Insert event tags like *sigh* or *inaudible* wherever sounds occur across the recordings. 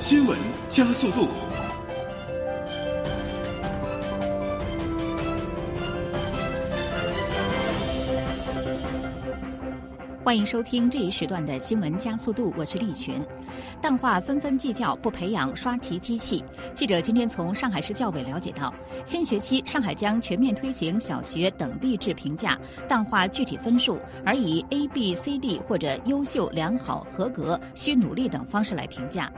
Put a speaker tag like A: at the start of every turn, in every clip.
A: 新闻加速度。
B: 欢迎收听这一时段的新闻加速度，我是丽群。淡化纷纷计较，不培养刷题机器。记者今天从上海市教委了解到，新学期上海将全面推行小学等地制评价，淡化具体分数，而以 A、B、C、D 或者优秀、良好、合格、需努力等方式来评价。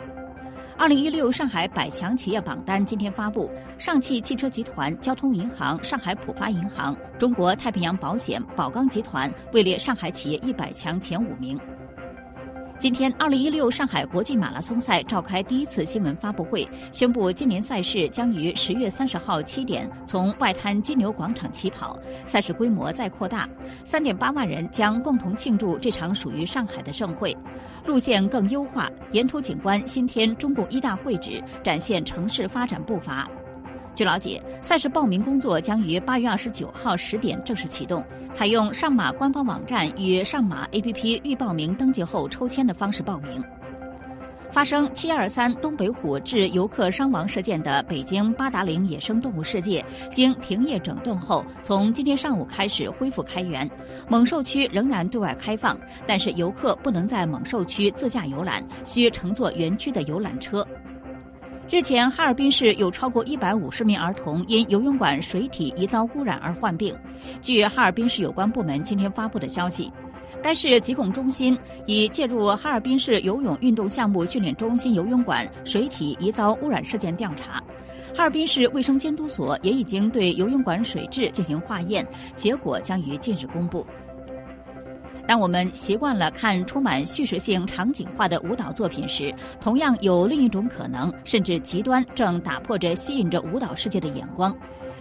B: 二零一六上海百强企业榜单今天发布，上汽汽车集团、交通银行、上海浦发银行、中国太平洋保险、宝钢集团位列上海企业一百强前五名。今天，二零一六上海国际马拉松赛召开第一次新闻发布会，宣布今年赛事将于十月三十号七点从外滩金牛广场起跑，赛事规模再扩大，三点八万人将共同庆祝这场属于上海的盛会，路线更优化，沿途景观新添中共一大会址，展现城市发展步伐。据了解，赛事报名工作将于八月二十九号十点正式启动。采用上马官方网站与上马 APP 预报名登记后抽签的方式报名。发生七二三东北虎致游客伤亡事件的北京八达岭野生动物世界，经停业整顿后，从今天上午开始恢复开园。猛兽区仍然对外开放，但是游客不能在猛兽区自驾游览，需乘坐园区的游览车。日前，哈尔滨市有超过一百五十名儿童因游泳馆水体疑遭污染而患病。据哈尔滨市有关部门今天发布的消息，该市疾控中心已介入哈尔滨市游泳运动项目训练中心游泳馆水体疑遭污染事件调查。哈尔滨市卫生监督所也已经对游泳馆水质进行化验，结果将于近日公布。当我们习惯了看充满叙事性、场景化的舞蹈作品时，同样有另一种可能，甚至极端，正打破着吸引着舞蹈世界的眼光。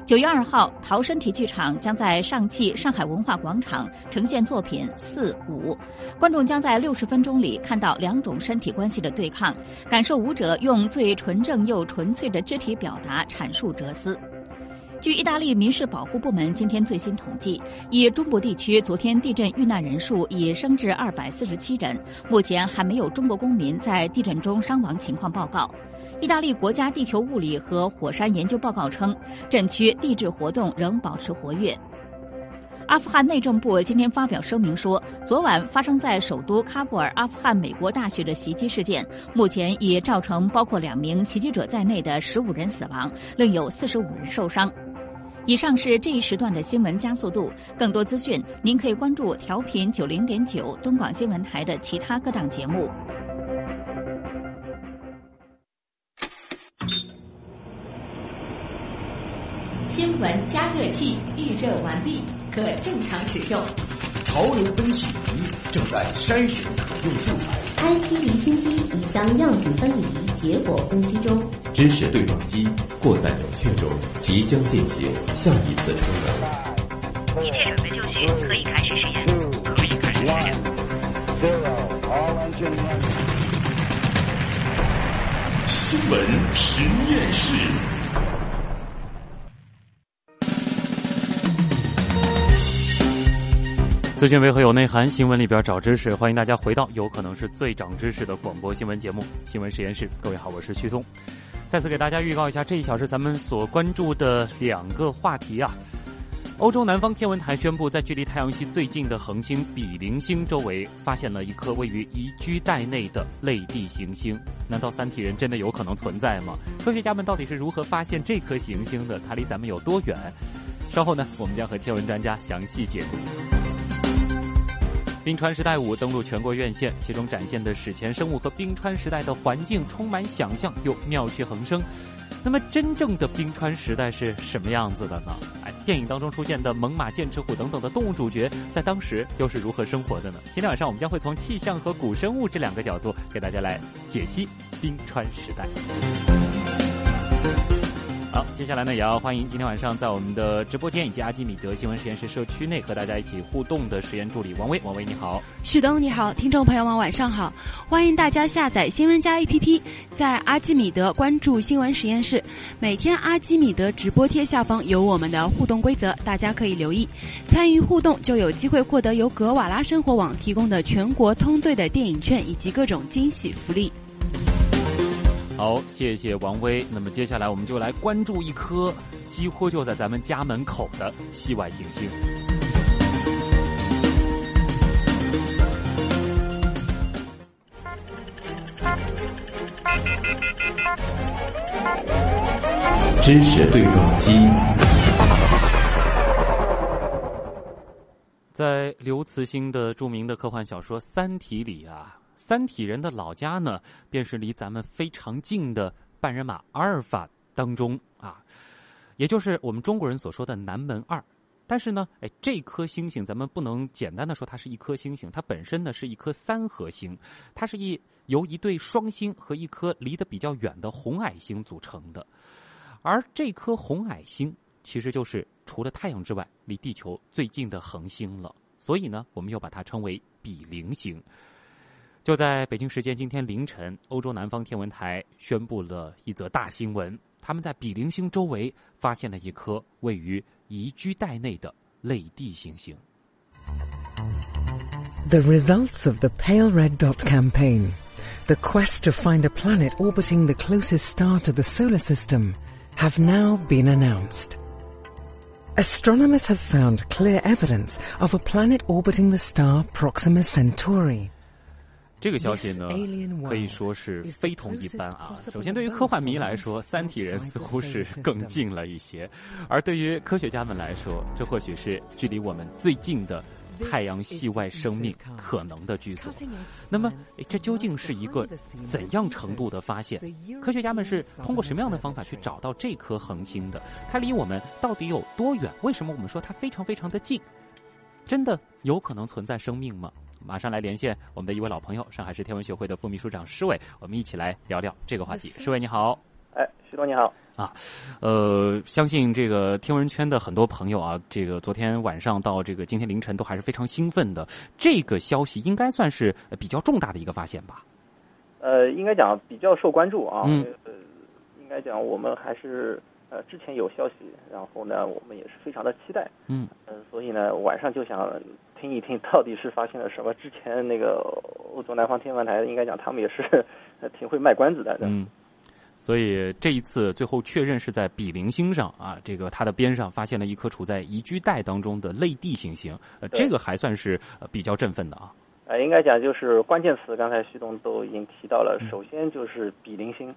B: 九月二号，陶身体剧场将在上汽上海文化广场呈现作品《四五》，观众将在六十分钟里看到两种身体关系的对抗，感受舞者用最纯正又纯粹的肢体表达阐述哲思。据意大利民事保护部门今天最新统计，以中部地区昨天地震遇难人数已升至二百四十七人，目前还没有中国公民在地震中伤亡情况报告。意大利国家地球物理和火山研究报告称，震区地质活动仍保持活跃。阿富汗内政部今天发表声明说，昨晚发生在首都喀布尔阿富汗美国大学的袭击事件，目前已造成包括两名袭击者在内的十五人死亡，另有四十五人受伤。以上是这一时段的新闻加速度。更多资讯，您可以关注调频九零点九东广新闻台的其他各档节目。
C: 新闻加热器预热完毕，可正常使用。
D: 潮流分析仪正在筛选可用素材。
C: IT 离心机已将样品分离，结果分析中。
E: 知识对撞机过在冷却中，即将进行下一次充能。
F: 一切准备就绪，可以开始实验。可以开始实验。
A: 新闻实验室。
G: 资讯为何有内涵？新闻里边找知识，欢迎大家回到有可能是最长知识的广播新闻节目《新闻实验室》。各位好，我是旭东。再次给大家预告一下，这一小时咱们所关注的两个话题啊。欧洲南方天文台宣布，在距离太阳系最近的恒星比邻星周围，发现了一颗位于宜居带内的类地行星。难道三体人真的有可能存在吗？科学家们到底是如何发现这颗行星的？它离咱们有多远？稍后呢，我们将和天文专家详细解读。冰川时代五登陆全国院线，其中展现的史前生物和冰川时代的环境充满想象又妙趣横生。那么，真正的冰川时代是什么样子的呢？哎，电影当中出现的猛犸、剑齿虎等等的动物主角，在当时又是如何生活的呢？今天晚上我们将会从气象和古生物这两个角度，给大家来解析冰川时代。接下来呢，也要欢迎今天晚上在我们的直播间以及阿基米德新闻实验室社区内和大家一起互动的实验助理王威。王威你好，
H: 旭东你好，听众朋友们晚上好，欢迎大家下载新闻加 APP，在阿基米德关注新闻实验室。每天阿基米德直播贴下方有我们的互动规则，大家可以留意，参与互动就有机会获得由格瓦拉生活网提供的全国通兑的电影券以及各种惊喜福利。
G: 好，谢谢王威。那么接下来我们就来关注一颗几乎就在咱们家门口的系外行星。
E: 知识对撞机。
G: 在刘慈欣的著名的科幻小说《三体》里啊，三体人的老家呢，便是离咱们非常近的半人马阿尔法当中啊，也就是我们中国人所说的南门二。但是呢，哎，这颗星星咱们不能简单的说它是一颗星星，它本身呢是一颗三合星，它是一由一对双星和一颗离得比较远的红矮星组成的。而这颗红矮星，其实就是除了太阳之外离地球最近的恒星了。所以呢，我们又把它称为比邻星。就在北京时间今天凌晨，欧洲南方天文台宣布了一则大新闻：他们在比邻星周围发现了一颗位于宜居带内的类地行星。
I: The results of the Pale Red Dot campaign, the quest to find a planet orbiting the closest star to the solar system, have now been announced. Astronomers have found clear evidence of a planet orbiting the star Proxima Centauri.
G: 这个消息呢，可以说是非同一般啊。首先，对于科幻迷来说，三体人似乎是更近了一些；而对于科学家们来说，这或许是距离我们最近的太阳系外生命可能的居所。那么，这究竟是一个怎样程度的发现？科学家们是通过什么样的方法去找到这颗恒星的？它离我们到底有多远？为什么我们说它非常非常的近？真的有可能存在生命吗？马上来连线我们的一位老朋友，上海市天文学会的副秘书长施伟，我们一起来聊聊这个话题。施伟你好，
J: 哎，徐总你好
G: 啊，呃，相信这个天文圈的很多朋友啊，这个昨天晚上到这个今天凌晨都还是非常兴奋的。这个消息应该算是比较重大的一个发现吧？
J: 呃，应该讲比较受关注啊。
G: 嗯。
J: 呃，应该讲我们还是呃之前有消息，然后呢，我们也是非常的期待。
G: 嗯。
J: 嗯、呃，所以呢，晚上就想。听一听到底是发现了什么？之前那个欧洲南方天文台应该讲他们也是 *laughs* 挺会卖关子的。
G: 嗯，所以这一次最后确认是在比邻星上啊，这个它的边上发现了一颗处在宜居带当中的类地行星，呃，这个还算是比较振奋的啊。
J: 呃，应该讲就是关键词，刚才徐东都已经提到了，首先就是比邻星。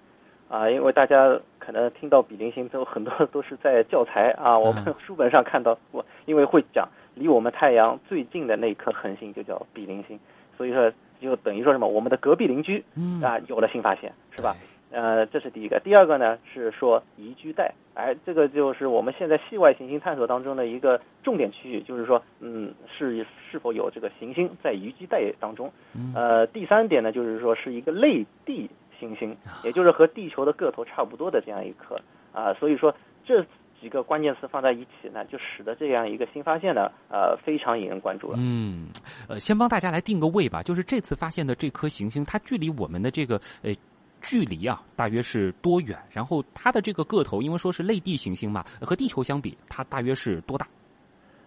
J: 啊，因为大家可能听到比邻星都很多都是在教材啊，我们书本上看到过，因为会讲。离我们太阳最近的那颗恒星就叫比邻星，所以说就等于说什么？我们的隔壁邻居啊有了新发现，是吧？呃，这是第一个。第二个呢是说宜居带，哎，这个就是我们现在系外行星探索当中的一个重点区域，就是说，嗯，是是否有这个行星在宜居带当中？呃，第三点呢就是说是一个类地行星，也就是和地球的个头差不多的这样一颗啊，所以说这。几个关键词放在一起呢，就使得这样一个新发现呢，呃，非常引人关注了。
G: 嗯，呃，先帮大家来定个位吧，就是这次发现的这颗行星，它距离我们的这个呃距离啊，大约是多远？然后它的这个个头，因为说是类地行星嘛，和地球相比，它大约是多大？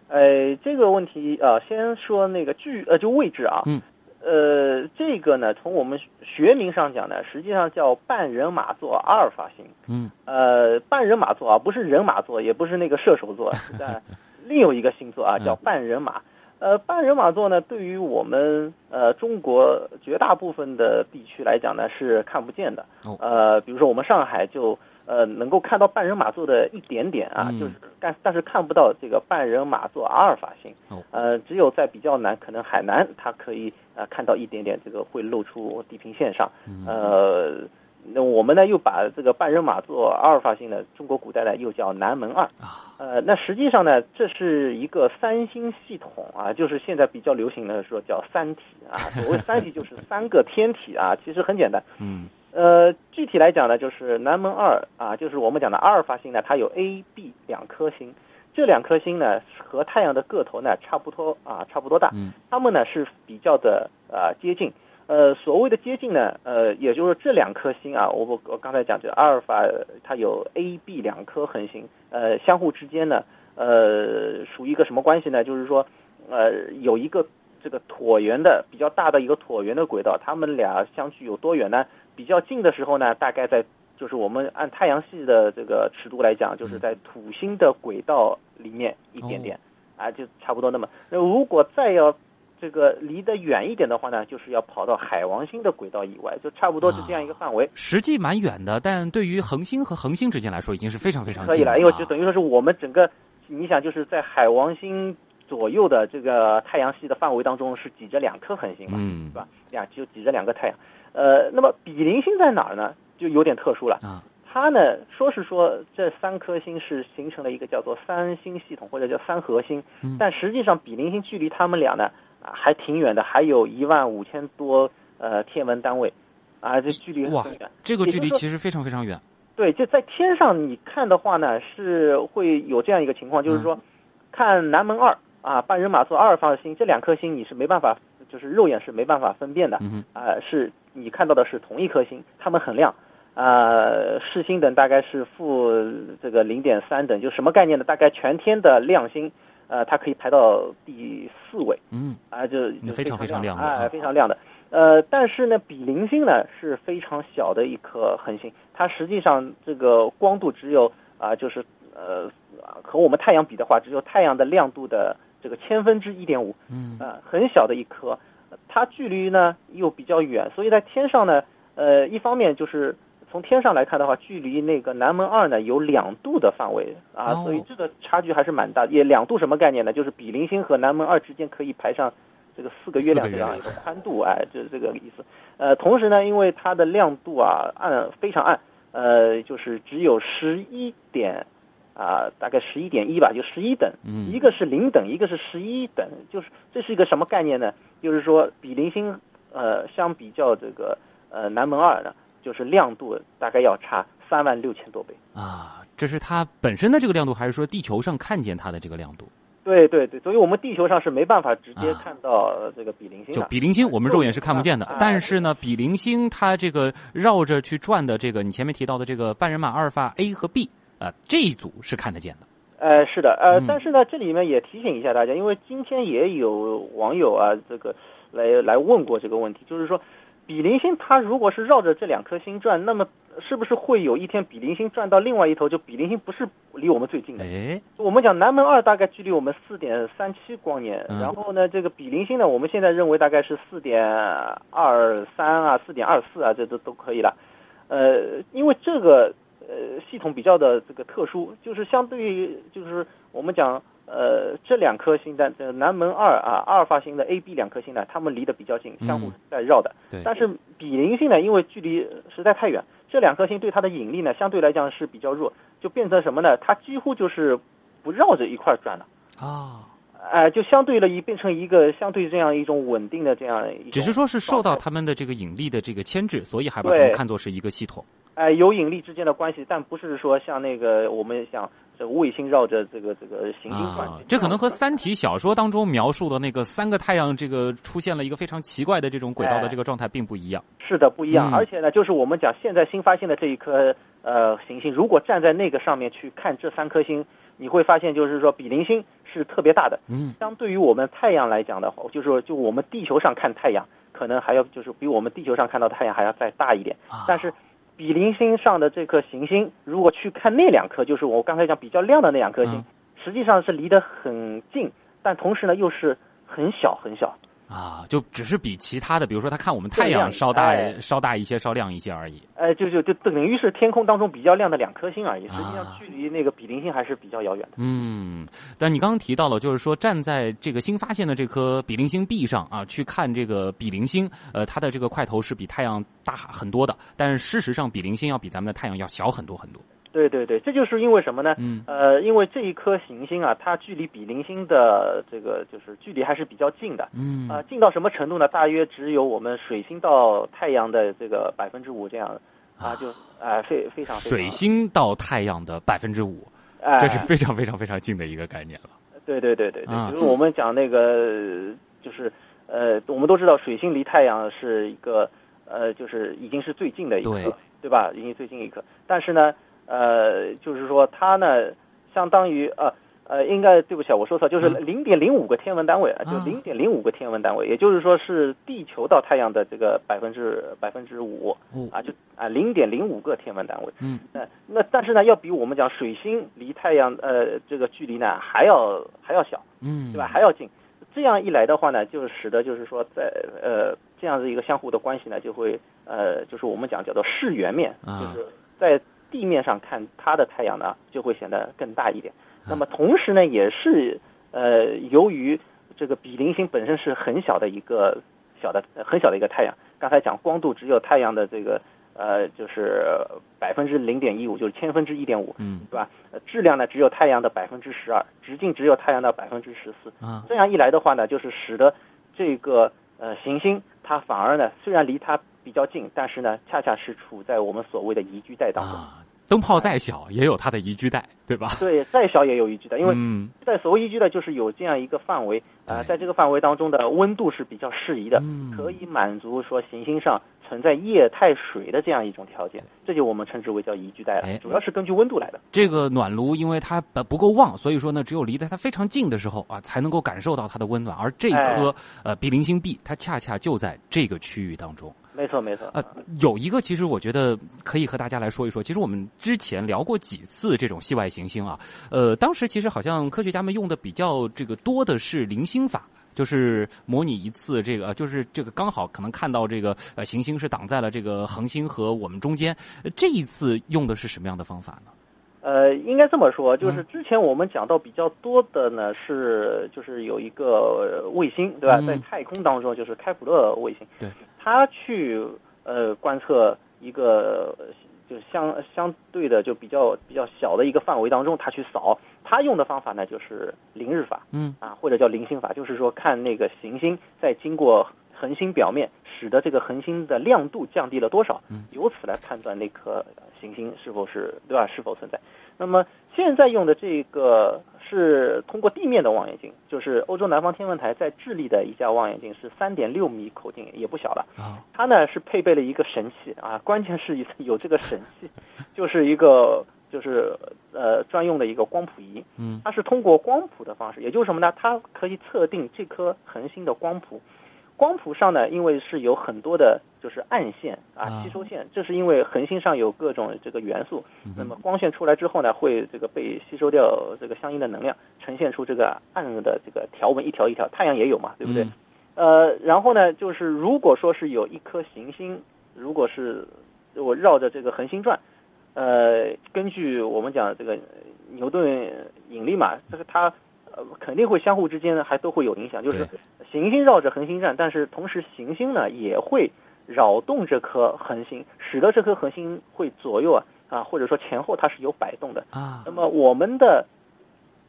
J: 呃，这个问题啊、呃，先说那个距呃，就位置啊。
G: 嗯。
J: 呃，这个呢，从我们学名上讲呢，实际上叫半人马座阿尔法星。
G: 嗯。
J: 呃，半人马座啊，不是人马座，也不是那个射手座，是 *laughs* 在另有一个星座啊，叫半人马。呃，半人马座呢，对于我们呃中国绝大部分的地区来讲呢，是看不见的。
G: 哦。
J: 呃，比如说我们上海就呃能够看到半人马座的一点点啊，
G: 嗯、
J: 就是但但是看不到这个半人马座阿尔法星。
G: 哦。
J: 呃，只有在比较南，可能海南它可以呃看到一点点这个会露出地平线上。
G: 嗯、
J: 呃。那我们呢，又把这个半人马座阿尔法星呢，中国古代呢又叫南门二。
G: 啊。
J: 呃，那实际上呢，这是一个三星系统啊，就是现在比较流行的说叫三体啊。所谓三体就是三个天体啊，其实很简单。
G: 嗯。
J: 呃，具体来讲呢，就是南门二啊，就是我们讲的阿尔法星呢，它有 A、B 两颗星，这两颗星呢和太阳的个头呢差不多啊，差不多大。
G: 嗯。
J: 它们呢是比较的呃接近。呃，所谓的接近呢，呃，也就是这两颗星啊，我我刚才讲这阿尔法它有 A、B 两颗恒星，呃，相互之间呢，呃，属于一个什么关系呢？就是说，呃，有一个这个椭圆的比较大的一个椭圆的轨道，它们俩相距有多远呢？比较近的时候呢，大概在就是我们按太阳系的这个尺度来讲，就是在土星的轨道里面一点点，啊，就差不多那么。那如果再要这个离得远一点的话呢，就是要跑到海王星的轨道以外，就差不多是这样一个范围。
G: 实际蛮远的，但对于恒星和恒星之间来说，已经是非常非常近
J: 可以了，因为就等于说是我们整个，你想就是在海王星左右的这个太阳系的范围当中是挤着两颗恒星嘛，
G: 嗯
J: 是吧？两，就挤着两个太阳。呃，那么比邻星在哪儿呢？就有点特殊了。
G: 啊，
J: 它呢说是说这三颗星是形成了一个叫做三星系统或者叫三合星，
G: 嗯
J: 但实际上比邻星距离它们俩呢啊还挺远的，还有一万五千多呃天文单位，啊，这距离
G: 哇。这个距离其实非常非常远。
J: 对，就在天上你看的话呢，是会有这样一个情况，就是说，看南门二啊，半人马座阿尔法星这两颗星，你是没办法，就是肉眼是没办法分辨的，
G: 嗯
J: 啊、是你看到的是同一颗星，它们很亮，啊，视星等大概是负这个零点三等，就什么概念呢？大概全天的亮星，呃，它可以排到第四位，
G: 嗯
J: 啊，就就
G: 非常非常亮的
J: 哎、
G: 啊
J: 非常亮的。呃，但是呢，比邻星呢是非常小的一颗恒星，它实际上这个光度只有啊、就是呃和我们太阳比的话，只有太阳的亮度的这个千分之一点五，
G: 嗯
J: 呃，很小的一颗，它距离呢又比较远，所以在天上呢，呃，一方面就是从天上来看的话，距离那个南门二呢有两度的范围啊，
G: 哦
J: 所以这个差距还是蛮大。也两度什么概念呢？就是比邻星和南门二之间可以排上这个四个月亮
G: 四个月亮
J: 这样一个宽度，哎，就是这个意思。呃，同时呢，因为它的亮度啊暗非常暗，呃，就是只有十一点。啊，大概十一点一吧，就十一等，
G: 嗯
J: 一个是零等，一个是十一等，就是这是一个什么概念呢？就是说比邻星呃相比较这个呃南门二呢，就是亮度大概要差三万六千多倍。
G: 啊，这是它本身的这个亮度，还是说地球上看见它的这个亮度？
J: 对对对，所以我们地球上是没办法直接
G: 啊
J: 看到呃这个比邻星
G: 就
J: 的。
G: 比邻星，我们肉眼是看不见的
J: 啊，
G: 但是呢，比邻星它这个绕着去转的这个，你前面提到的这个半人马阿尔法 A 和 B 啊、这一组是看得见的。
J: 呃，是的，呃，
G: 嗯
J: 但是呢，这里面也提醒一下大家，因为今天也有网友啊，这个来来问过这个问题，就是说，比邻星它如果是绕着这两颗星转，那么是不是会有一天比邻星转到另外一头，就比邻星不是离我们最近的？
G: 哎，
J: 我们讲南门二大概距离我们四点三七光年，
G: 嗯
J: 然后呢，这个比邻星呢，我们现在认为大概是四点二三啊，四点二四啊，这都都可以了。呃，因为这个呃系统比较的这个特殊，就是相对于就是我们讲呃这两颗星的呃南门二啊阿尔法星的 A、B 两颗星呢，它们离得比较近，相互
G: 嗯
J: 在绕的。
G: 对，
J: 但是比邻星呢，因为距离实在太远，这两颗星对它的引力呢，相对来讲是比较弱，就变成什么呢？它几乎就是不绕着一块转了。
G: 啊，
J: 哎、就相对了一变成一个相对这样一种稳定的这样一种，
G: 只是说是受到
J: 状态
G: 他们的这个引力的这个牵制，所以还把它们看作是一个系统。
J: 哎、有引力之间的关系，但不是说像那个我们想这卫星绕着这个这个行星转、
G: 啊，这可能和《三体》小说当中描述的那个三个太阳这个出现了一个非常奇怪的这种轨道的这个状态并不一样。
J: 是的不一样。
G: 嗯
J: 而且呢，就是我们讲现在新发现的这一颗呃行星，如果站在那个上面去看这三颗星，你会发现就是说比邻星是特别大的。
G: 嗯，
J: 相对于我们太阳来讲的话，就是说就我们地球上看太阳，可能还要就是比我们地球上看到太阳还要再大一点。
G: 啊
J: 但是比邻星上的这颗行星，如果去看那两颗，就是我刚才讲比较亮的那两颗星，
G: 嗯
J: 实际上是离得很近，但同时呢又是很小很小。
G: 啊，就只是比其他的，比如说他看我们太阳稍大、
J: 哎
G: 稍大一些、稍亮一些而已。
J: 哎，就就就等于是天空当中比较亮的两颗星而已，实际上
G: 啊
J: 距离那个比邻星还是比较遥远的。
G: 嗯，但你刚刚提到了，就是说站在这个新发现的这颗比邻星 B 上啊，去看这个比邻星，呃，它的这个块头是比太阳大很多的，但是事实上比邻星要比咱们的太阳要小很多很多。
J: 对对对，这就是因为什么呢？
G: 嗯
J: 呃，因为这一颗行星啊，它距离比邻星的这个就是距离还是比较近的。
G: 嗯
J: 啊、近到什么程度呢？大约只有我们水星到太阳的这个百分之五这样，啊，就啊、非非常非常
G: 水星到太阳的百分之五，
J: 哎
G: 这是非常非常非常近的一个概念了。
J: 对对对对对，
G: 啊
J: 就是我们讲那个，就是呃，我们都知道水星离太阳是一个呃，就是已经是最近的一
G: 对
J: 颗，对吧？已经最近一颗，但是呢，呃，就是说它呢，相当于呃，呃，应该对不起啊，我说错，就是
G: 嗯
J: 零点零五个天文单位啊，就
G: 啊
J: 零点零五个天文单位，也就是说是地球到太阳的这个百分之百分之五
G: 哦
J: 啊，就啊零点零五个天文单位。
G: 嗯
J: 那那但是呢，要比我们讲水星离太阳呃这个距离呢还要还要小，
G: 嗯，
J: 对吧？还要近。这样一来的话呢，就使得就是说在呃这样的一个相互的关系呢，就会呃就是我们讲叫做视圆面，
G: 啊
J: 就是在地面上看它的太阳呢，就会显得更大一点。
G: 啊
J: 那么同时呢，也是呃由于这个比邻星本身是很小的一个小的呃很小的一个太阳，刚才讲光度只有太阳的这个呃就是百分之零点一五，就是千分之一点五，
G: 嗯
J: 对吧？呃质量呢只有太阳的百分之十二，直径只有太阳的百分之十四。
G: 啊
J: 这样一来的话呢，就是使得这个呃行星它反而呢虽然离它比较近，但是呢恰恰是处在我们所谓的宜居带当中。
G: 啊，灯泡再小也有它的宜居带，对吧？
J: 对，再小也有宜居带，因为
G: 嗯
J: 在所谓宜居带就是有这样一个范围啊、呃在这个范围当中的温度是比较适宜的，
G: 嗯
J: 可以满足说行星上存在液态水的这样一种条件，这就我们称之为叫宜居带了
G: 哎，
J: 主要是根据温度来的。
G: 这个暖炉因为它不不够旺，所以说呢，只有离得它非常近的时候啊，才能够感受到它的温暖。而这颗、呃比邻星 B，它恰恰就在这个区域当中。
J: 没错，没错。
G: 呃，有一个其实我觉得可以和大家来说一说。其实我们之前聊过几次这种系外行星啊，呃，当时其实好像科学家们用的比较这个多的是零星法。就是模拟一次这个，就是这个刚好可能看到这个呃行星是挡在了这个恒星和我们中间。呃这一次用的是什么样的方法呢？
J: 呃，应该这么说，就是
G: 嗯
J: 之前我们讲到比较多的呢是，就是有一个呃卫星，对吧？
G: 嗯
J: 在太空当中，就是开普勒卫星，
G: 对，
J: 它去呃观测一个呃就相相对的就比较比较小的一个范围当中，他去扫，他用的方法呢就是凌日法，
G: 嗯。
J: 啊，或者叫凌星法，就是说看那个行星在经过恒星表面，使得这个恒星的亮度降低了多少，
G: 嗯
J: 由此来判断那颗行星是否是对吧？是否存在。那么现在用的这个是通过地面的望远镜，就是欧洲南方天文台在智利的一架望远镜是三点六米口径，也不小了。
G: 啊
J: 它呢是配备了一个神器啊，关键是有这个神器，就是一个就是呃专用的一个光谱仪。
G: 嗯
J: 它是通过光谱的方式，也就是什么呢？它可以测定这颗恒星的光谱。光谱上呢，因为是有很多的，就是暗线
G: 啊
J: 啊、吸收线，这是因为恒星上有各种这个元素，
G: 嗯
J: 那么光线出来之后呢，会这个被吸收掉这个相应的能量，呈现出这个暗的这个条纹一条一条。太阳也有嘛，对不对？
G: 嗯
J: 呃，然后呢，就是如果说是有一颗行星，如果是我绕着这个恒星转，呃，根据我们讲这个牛顿引力嘛，这个它呃肯定会相互之间呢还都会有影响，就是行星绕着恒星转，但是同时行星呢也会扰动这颗恒星，使得这颗恒星会左右啊啊或者说前后它是有摆动的。
G: 啊
J: 那么我们的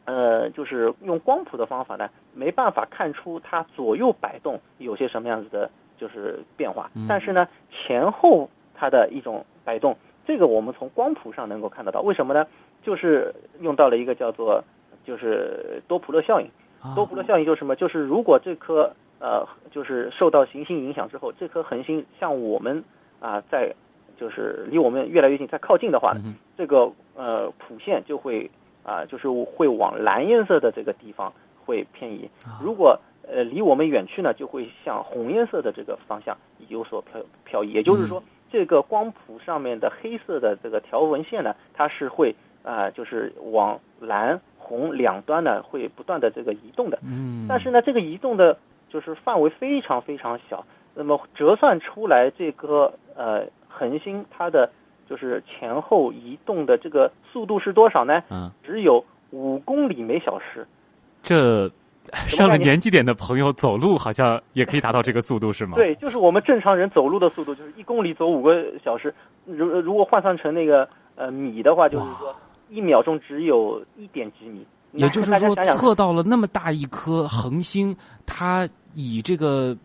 J: 呃，就是用光谱的方法呢，没办法看出它左右摆动有些什么样子的，就是变化。
G: 嗯
J: 但是呢，前后它的一种摆动，这个我们从光谱上能够看得到。为什么呢？就是用到了一个叫做就是多普勒效应。
G: 啊
J: 多普勒效应就是什么？就是如果这颗呃，就是受到行星影响之后，这颗恒星向我们啊、在就是离我们越来越近，在靠近的话呢，
G: 嗯
J: 这个呃谱线就会啊、就是会往蓝颜色的这个地方会偏移。
G: 啊
J: 如果呃离我们远去呢，就会向红颜色的这个方向有所漂漂移。也就是说，这个光谱上面的黑色的这个条纹线呢，它是会啊、就是往蓝红两端呢会不断的这个移动的。
G: 嗯，
J: 但是呢，这个移动的就是范围非常非常小。那么折算出来这个呃恒星它的就是前后移动的这个速度是多少呢？
G: 嗯，
J: 只有五公里每小时。*laughs*
G: 这上了年纪点的朋友走路好像也可以达到这个速度是吗？
J: 对，就是我们正常人走路的速度，就是一公里走五个小时。如如果换算成那个呃米的话，就是说一秒钟只有一点几米。
G: 也就是说，测到了那么大一颗恒星，它以这个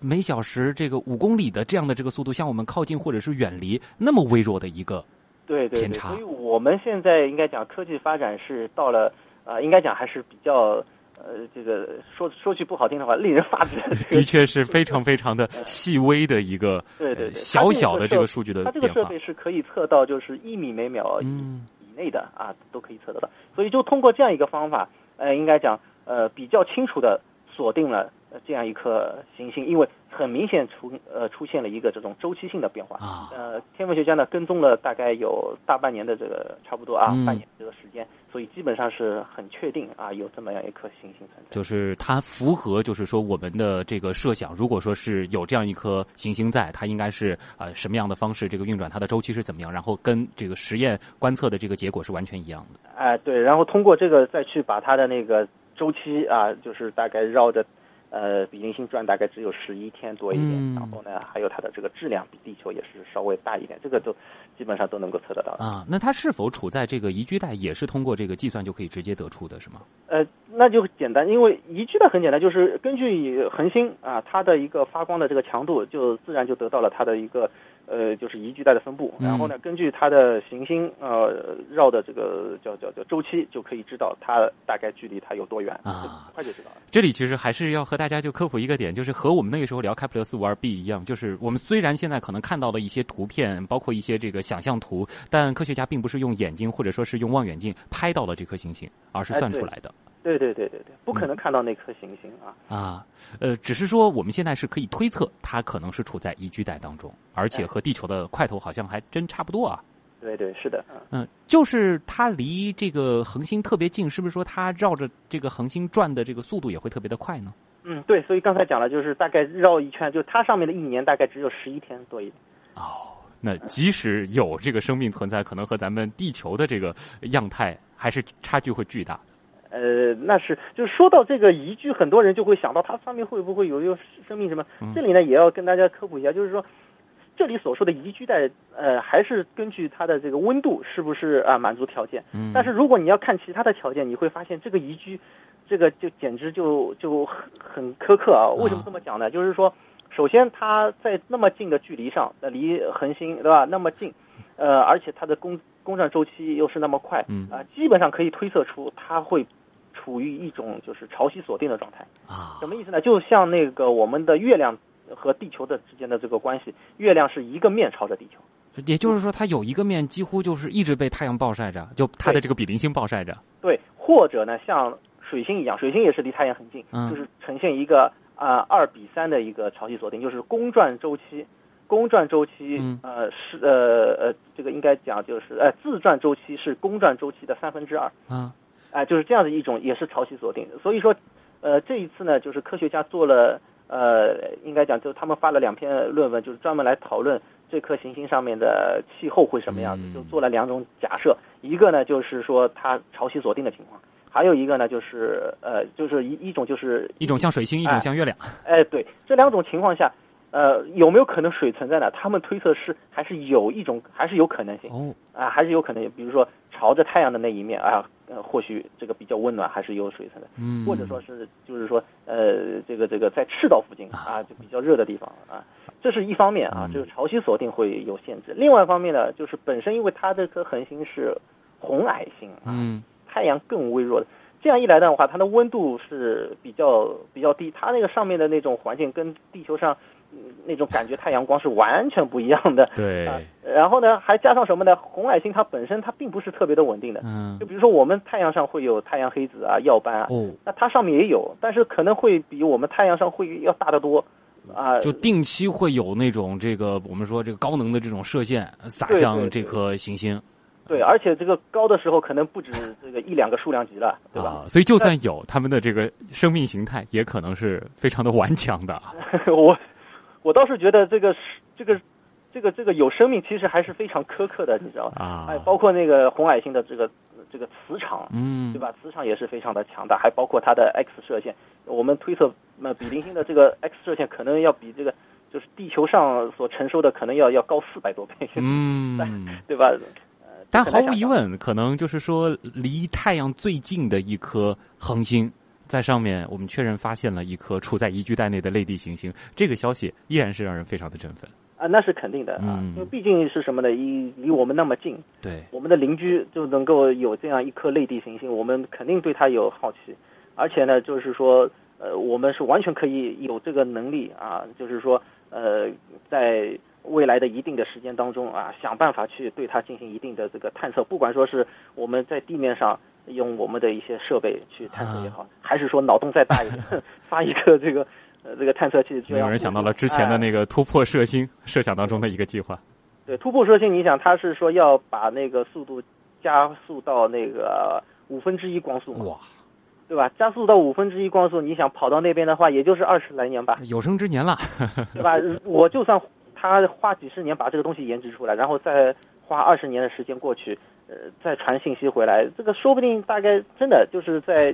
G: 每小时这个五公里的这样的这个速度向我们靠近或者是远离，那么微弱的一个
J: 对对对，
G: 偏差
J: 所以我们现在应该讲科技发展是到了呃，应该讲还是比较呃，这个说说句不好听的话，令人发指的 *laughs*
G: 确是非常非常的细微的一个
J: 对对
G: 小小的这个数据的
J: 它这个。设备是可以测到就是一米每秒以
G: 嗯
J: 以内的啊，都可以测得到。所以就通过这样一个方法，呃，应该讲呃比较清楚的锁定了这样一颗行星，因为很明显出呃出现了一个这种周期性的变化。
G: 啊，
J: 呃，天文学家呢跟踪了大概有大半年的这个差不多啊、
G: 嗯
J: 半年这个时间，所以基本上是很确定啊有这么样一颗行星存在。
G: 就是它符合，就是说我们的这个设想。如果说是有这样一颗行星在，它应该是呃什么样的方式这个运转，它的周期是怎么样，然后跟这个实验观测的这个结果是完全一样的。
J: 哎、对，然后通过这个再去把它的那个周期啊，就是大概绕着呃比邻星转大概只有十一天多一点，
G: 嗯
J: 然后呢还有它的这个质量比地球也是稍微大一点，这个都基本上都能够测得到的。
G: 啊，那它是否处在这个宜居带，也是通过这个计算就可以直接得出的，是吗？
J: 呃，那就简单，因为宜居带很简单，就是根据恒星啊它的一个发光的这个强度，就自然就得到了它的一个呃就是宜居带的分布。
G: 嗯
J: 然后呢，根据它的行星呃绕的这个叫叫叫周期，就可以知道它大概距离它有多远，
G: 啊
J: 很快就知道了。
G: 这里其实还是要和大家就科普一个点，就是和我们那个时候聊开普勒四五二 b 一样，就是我们虽然现在可能看到了一些图片，包括一些这个想象图，但科学家并不是用眼睛或者说是用望远镜拍到了这颗行星，而是算出来的。
J: 对对对对对，不可能看到那颗行星啊。
G: 啊，呃，只是说我们现在是可以推测它可能是处在宜居带当中，而且和地球的块头好像还真差不多啊。
J: 对对是的，嗯。
G: 嗯，就是它离这个恒星特别近，是不是说它绕着这个恒星转的这个速度也会特别的快呢？
J: 嗯，对，所以刚才讲了，就是大概绕一圈，就它上面的一年大概只有十一天多一点。
G: 哦，那即使有这个生命存在，可能和咱们地球的这个样态还是差距会巨大的。
J: 呃，那是，就是说到这个宜居，很多人就会想到它上面会不会有有生命什么？
G: 嗯
J: 这里呢也要跟大家科普一下，就是说，这里所说的宜居带，呃，还是根据它的这个温度是不是啊满足条件。
G: 嗯
J: 但是如果你要看其他的条件，你会发现这个宜居，这个就简直就就很很苛刻啊！为什么这么讲呢？就是说，首先它在那么近的距离上，呃，离恒星对吧那么近，呃，而且它的工公转周期又是那么快，
G: 嗯
J: 啊、基本上可以推测出它会处于一种就是潮汐锁定的状态。
G: 啊
J: 什么意思呢？就像那个我们的月亮和地球的之间的这个关系，月亮是一个面朝着地球。
G: 也就是说，它有一个面几乎就是一直被太阳暴晒着，就它的这个比邻星暴晒着。
J: 对，或者呢，像水星一样，水星也是离太阳很近，
G: 嗯
J: 就是呈现一个啊二、比三的一个潮汐锁定，就是公转周期，公转周期、
G: 嗯
J: 呃是呃呃这个应该讲就是呃自转周期是公转周期的三分之二，
G: 啊
J: 啊、就是这样的一种也是潮汐锁定。所以说，呃这一次呢，就是科学家做了呃应该讲就他们发了两篇论文，就是专门来讨论这颗行星上面的气候会什么样子，
G: 嗯
J: 就做了两种假设，一个呢就是说它潮汐锁定的情况。还有一个呢，就是呃，就是一一种就是
G: 一种像水星，一种像月亮。
J: 哎，对，这两种情况下，呃，有没有可能水存在呢？他们推测是还是有一种，还是有可能性。
G: 哦，
J: 啊，还是有可能，比如说朝着太阳的那一面啊，呃，或许这个比较温暖，还是有水存在，
G: 嗯，
J: 或者说是就是说呃，这个这个在赤道附近啊，就比较热的地方啊，这是一方面啊
G: 嗯，
J: 就是潮汐锁定会有限制。另外一方面呢，就是本身因为它这颗恒星是红矮星啊，
G: 嗯。
J: 太阳更微弱的。这样一来的话，它的温度是比较比较低，它那个上面的那种环境跟地球上、嗯那种感觉太阳光是完全不一样的。
G: 对
J: 啊，然后呢，还加上什么呢？红矮星它本身它并不是特别的稳定的。
G: 嗯
J: 就比如说我们太阳上会有太阳黑子啊、耀斑啊，
G: 哦，
J: 那它上面也有，但是可能会比我们太阳上会要大得多啊。
G: 就定期会有那种这个我们说这个高能的这种射线洒向这颗行星
J: 对，而且这个高的时候可能不止这个一两个数量级了，对吧？
G: 啊，所以就算有他们的这个生命形态，也可能是非常的顽强的。*laughs*
J: 我我倒是觉得这个是这个这个这个有生命其实还是非常苛刻的，你知道吧？
G: 啊
J: 哎，包括那个红矮星的这个这个磁场，
G: 嗯
J: 对吧？磁场也是非常的强大，还包括它的 X 射线。我们推测，那比邻星的这个 X 射线可能要比这个就是地球上所承受的可能要要高四百多倍，
G: 嗯。*laughs*
J: 对吧？
G: 但毫无疑问，可能就是说，离太阳最近的一颗恒星，在上面我们确认发现了一颗处在宜居带内的类地行星，这个消息依然是让人非常的振奋。
J: 啊，那是肯定的啊，
G: 嗯
J: 因为毕竟是什么呢？离离我们那么近，
G: 对，
J: 我们的邻居就能够有这样一颗类地行星，我们肯定对它有好奇，而且呢，就是说，呃，我们是完全可以有这个能力啊，就是说，呃，在未来的一定的时间当中啊，想办法去对它进行一定的这个探测，不管说是我们在地面上用我们的一些设备去探测也好，还是说脑洞再大一点，*laughs* 发一个这个呃这个探测器，就
G: 有人想到了之前的那个突破射星设想当中的一个计划。
J: 对，突破射星，你想它是说要把那个速度加速到那个五分之一光速嘛？
G: 哇！
J: 对吧？加速到五分之一光速，你想跑到那边的话，也就是二十来年吧。
G: 有生之年了，*laughs* *laughs*
J: 对吧？我就算他花几十年把这个东西研制出来，然后再花二十年的时间过去，呃，再传信息回来，这个说不定大概真的就是在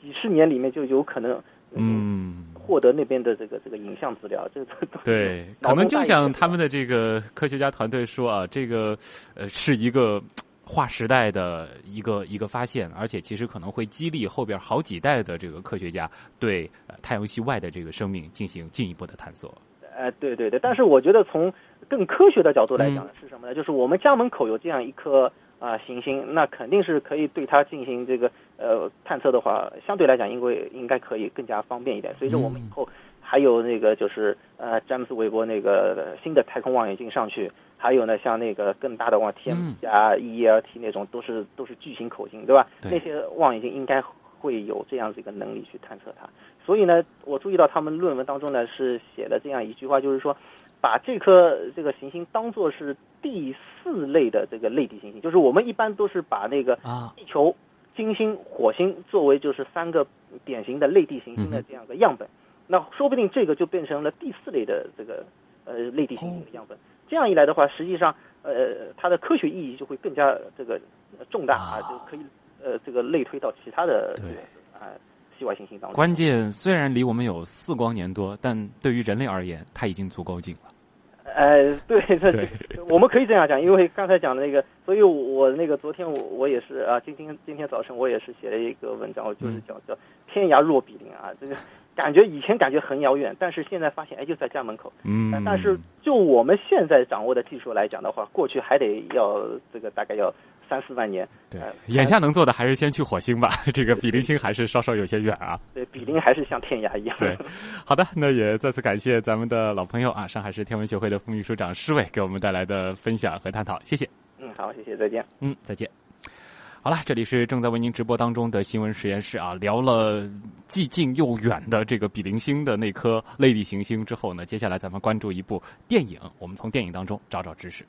J: 几十年里面就有可能
G: 嗯
J: 获得那边的这个这个影像资料。这个
G: 对，可能就像他们的这个科学家团队说啊，这个呃是一个。划时代的一个一个发现，而且其实可能会激励后边好几代的这个科学家对太阳系外的这个生命进行进一步的探索。
J: 呃，对对对，但是我觉得从更科学的角度来讲是什么呢？就是我们家门口有这样一颗啊行星，那肯定是可以对它进行这个呃探测的话，相对来讲，应该应该可以更加方便一点。随着我们以后还有那个就是呃詹姆斯韦伯那个新的太空望远镜上去。还有呢，像那个更大的望 TM 加 EELT 那种，都是都是巨型口径，对吧？那些望远镜应该会有这样子一个能力去探测它。所以呢，我注意到他们论文当中呢是写了这样一句话，就是说，把这颗这个行星当做是第四类的这个类地行星，就是我们一般都是把那个地球、金星、火星作为就是三个典型的类地行星的这样一个样本，那说不定这个就变成了第四类的这个呃类地行星的样本。这样一来的话，实际上，呃，它的科学意义就会更加这个重大啊，就可以呃这个类推到其他的啊系外行星当中。
G: 关键虽然离我们有四光年多，但对于人类而言，它已经足够近了。
J: 呃，对，这我们可以这样讲，因为刚才讲的那个，所以我那个昨天我我也是啊，今天今天早晨我也是写了一个文章，我就是讲叫天涯若比邻啊，这个。感觉以前感觉很遥远，但是现在发现哎就在家门口。
G: 嗯。
J: 但是就我们现在掌握的技术来讲的话，过去还得要这个大概要三四万年。
G: 对。眼下能做的还是先去火星吧，这个比邻星还是稍稍有些远啊。
J: 对，比邻还是像天涯一样。
G: 对。好的，那也再次感谢咱们的老朋友啊，上海市天文学会的副秘书长施伟给我们带来的分享和探讨，谢谢。
J: 嗯，好，谢谢，再见。
G: 嗯，再见。好了，这里是正在为您直播当中的新闻实验室啊，聊了既近又远的这个比邻星的那颗类地行星之后呢，接下来咱们关注一部电影，我们从电影当中找找知识。